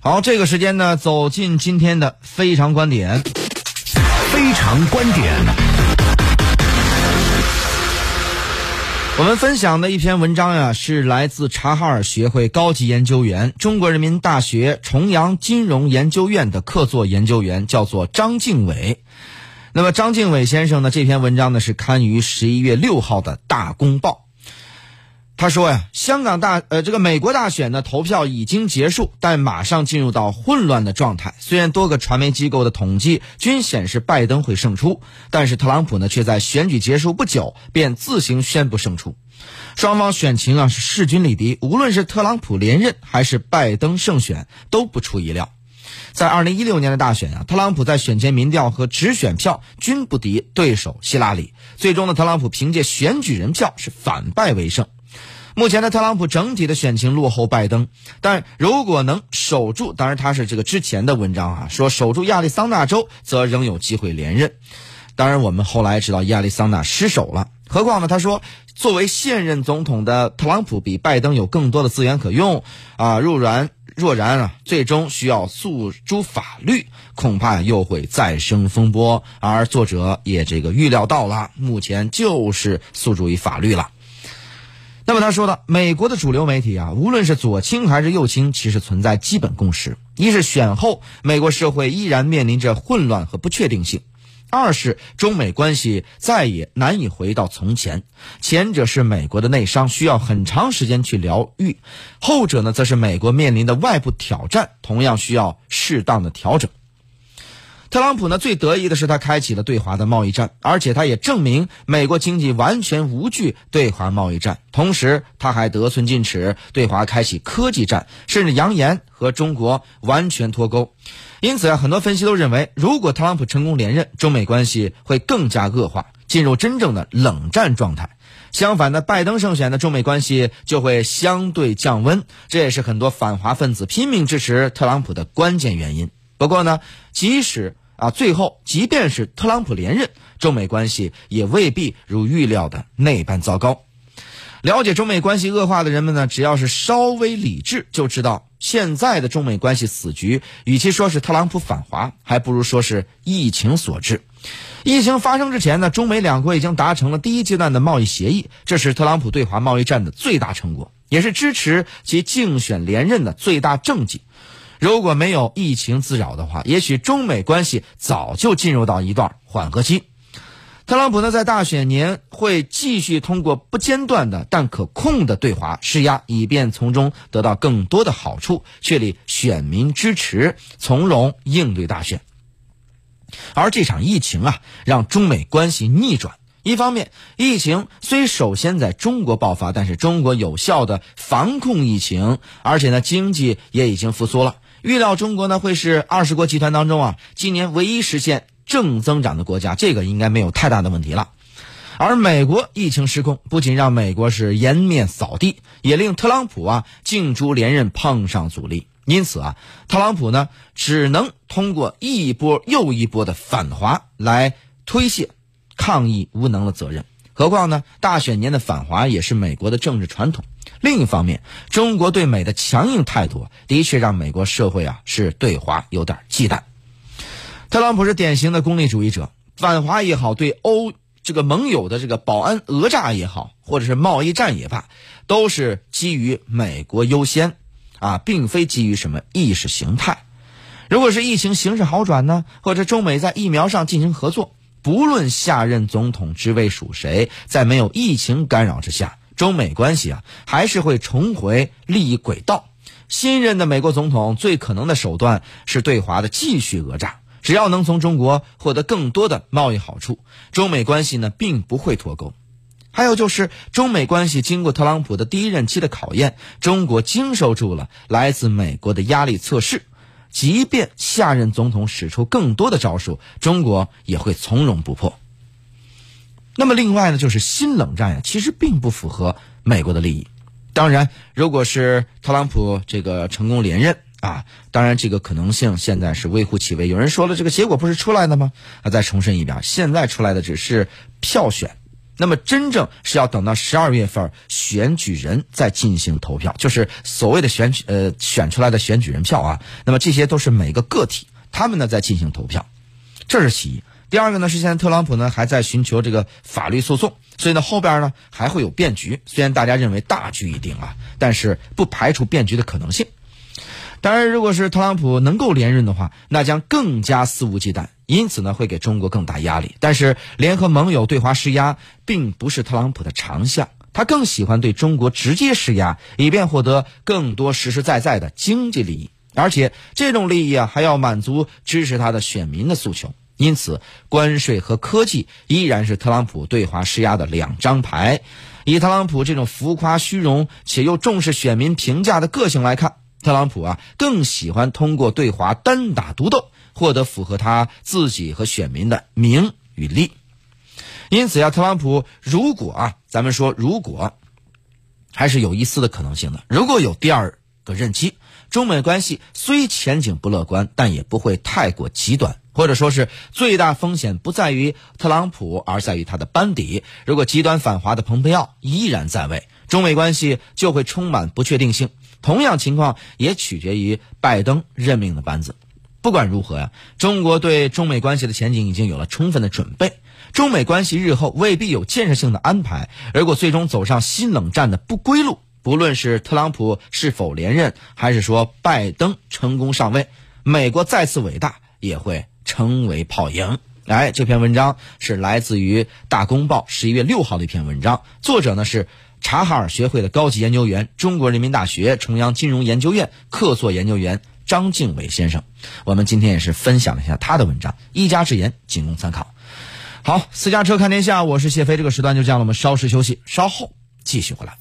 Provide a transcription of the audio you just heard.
好，这个时间呢，走进今天的非常观点。非常观点，我们分享的一篇文章呀，是来自察哈尔学会高级研究员、中国人民大学重阳金融研究院的客座研究员，叫做张敬伟。那么，张敬伟先生呢，这篇文章呢是刊于十一月六号的《大公报》。他说呀，香港大呃这个美国大选呢投票已经结束，但马上进入到混乱的状态。虽然多个传媒机构的统计均显示拜登会胜出，但是特朗普呢却在选举结束不久便自行宣布胜出。双方选情啊是势均力敌，无论是特朗普连任还是拜登胜选都不出意料。在二零一六年的大选啊，特朗普在选前民调和直选票均不敌对手希拉里，最终呢特朗普凭借选举人票是反败为胜。目前的特朗普整体的选情落后拜登，但如果能守住，当然他是这个之前的文章啊，说守住亚利桑那州，则仍有机会连任。当然，我们后来知道亚利桑那失守了。何况呢？他说，作为现任总统的特朗普比拜登有更多的资源可用啊。若然若然啊，最终需要诉诸法律，恐怕又会再生风波。而作者也这个预料到了，目前就是诉诸于法律了。那么他说的，美国的主流媒体啊，无论是左倾还是右倾，其实存在基本共识：一是选后美国社会依然面临着混乱和不确定性；二是中美关系再也难以回到从前。前者是美国的内伤，需要很长时间去疗愈；后者呢，则是美国面临的外部挑战，同样需要适当的调整。特朗普呢，最得意的是他开启了对华的贸易战，而且他也证明美国经济完全无惧对华贸易战。同时，他还得寸进尺，对华开启科技战，甚至扬言和中国完全脱钩。因此啊，很多分析都认为，如果特朗普成功连任，中美关系会更加恶化，进入真正的冷战状态。相反的，拜登胜选的中美关系就会相对降温，这也是很多反华分子拼命支持特朗普的关键原因。不过呢，即使啊，最后即便是特朗普连任，中美关系也未必如预料的那般糟糕。了解中美关系恶化的人们呢，只要是稍微理智，就知道现在的中美关系死局，与其说是特朗普反华，还不如说是疫情所致。疫情发生之前呢，中美两国已经达成了第一阶段的贸易协议，这是特朗普对华贸易战的最大成果，也是支持其竞选连任的最大政绩。如果没有疫情滋扰的话，也许中美关系早就进入到一段缓和期。特朗普呢，在大选年会继续通过不间断的但可控的对华施压，以便从中得到更多的好处，确立选民支持，从容应对大选。而这场疫情啊，让中美关系逆转。一方面，疫情虽首先在中国爆发，但是中国有效的防控疫情，而且呢，经济也已经复苏了。预料中国呢会是二十国集团当中啊今年唯一实现正增长的国家，这个应该没有太大的问题了。而美国疫情失控，不仅让美国是颜面扫地，也令特朗普啊竞逐连任碰上阻力。因此啊，特朗普呢只能通过一波又一波的反华来推卸抗议无能的责任。何况呢，大选年的反华也是美国的政治传统。另一方面，中国对美的强硬态度的确让美国社会啊是对华有点忌惮。特朗普是典型的功利主义者，反华也好，对欧这个盟友的这个保安讹诈也好，或者是贸易战也罢，都是基于美国优先，啊，并非基于什么意识形态。如果是疫情形势好转呢，或者中美在疫苗上进行合作，不论下任总统之位属谁，在没有疫情干扰之下。中美关系啊，还是会重回利益轨道。新任的美国总统最可能的手段是对华的继续讹诈。只要能从中国获得更多的贸易好处，中美关系呢并不会脱钩。还有就是，中美关系经过特朗普的第一任期的考验，中国经受住了来自美国的压力测试。即便下任总统使出更多的招数，中国也会从容不迫。那么另外呢，就是新冷战呀，其实并不符合美国的利益。当然，如果是特朗普这个成功连任啊，当然这个可能性现在是微乎其微。有人说了，这个结果不是出来的吗？啊，再重申一遍，现在出来的只是票选，那么真正是要等到十二月份选举人再进行投票，就是所谓的选举呃选出来的选举人票啊。那么这些都是每个个体他们呢在进行投票，这是其一。第二个呢是现在特朗普呢还在寻求这个法律诉讼，所以呢后边呢还会有变局。虽然大家认为大局已定啊，但是不排除变局的可能性。当然，如果是特朗普能够连任的话，那将更加肆无忌惮，因此呢会给中国更大压力。但是联合盟友对华施压，并不是特朗普的长项，他更喜欢对中国直接施压，以便获得更多实实在在的经济利益。而且这种利益啊，还要满足支持他的选民的诉求。因此，关税和科技依然是特朗普对华施压的两张牌。以特朗普这种浮夸虚荣且又重视选民评价的个性来看，特朗普啊更喜欢通过对华单打独斗，获得符合他自己和选民的名与利。因此呀，特朗普如果啊，咱们说如果，还是有一丝的可能性的。如果有第二个任期，中美关系虽前景不乐观，但也不会太过极端。或者说是最大风险不在于特朗普，而在于他的班底。如果极端反华的蓬佩奥依然在位，中美关系就会充满不确定性。同样情况也取决于拜登任命的班子。不管如何呀，中国对中美关系的前景已经有了充分的准备。中美关系日后未必有建设性的安排。如果最终走上新冷战的不归路，不论是特朗普是否连任，还是说拜登成功上位，美国再次伟大也会。称为炮营。来，这篇文章是来自于《大公报》十一月六号的一篇文章，作者呢是察哈尔学会的高级研究员、中国人民大学重阳金融研究院客座研究员张敬伟先生。我们今天也是分享了一下他的文章，一家之言，仅供参考。好，私家车看天下，我是谢飞。这个时段就这样了，我们稍事休息，稍后继续回来。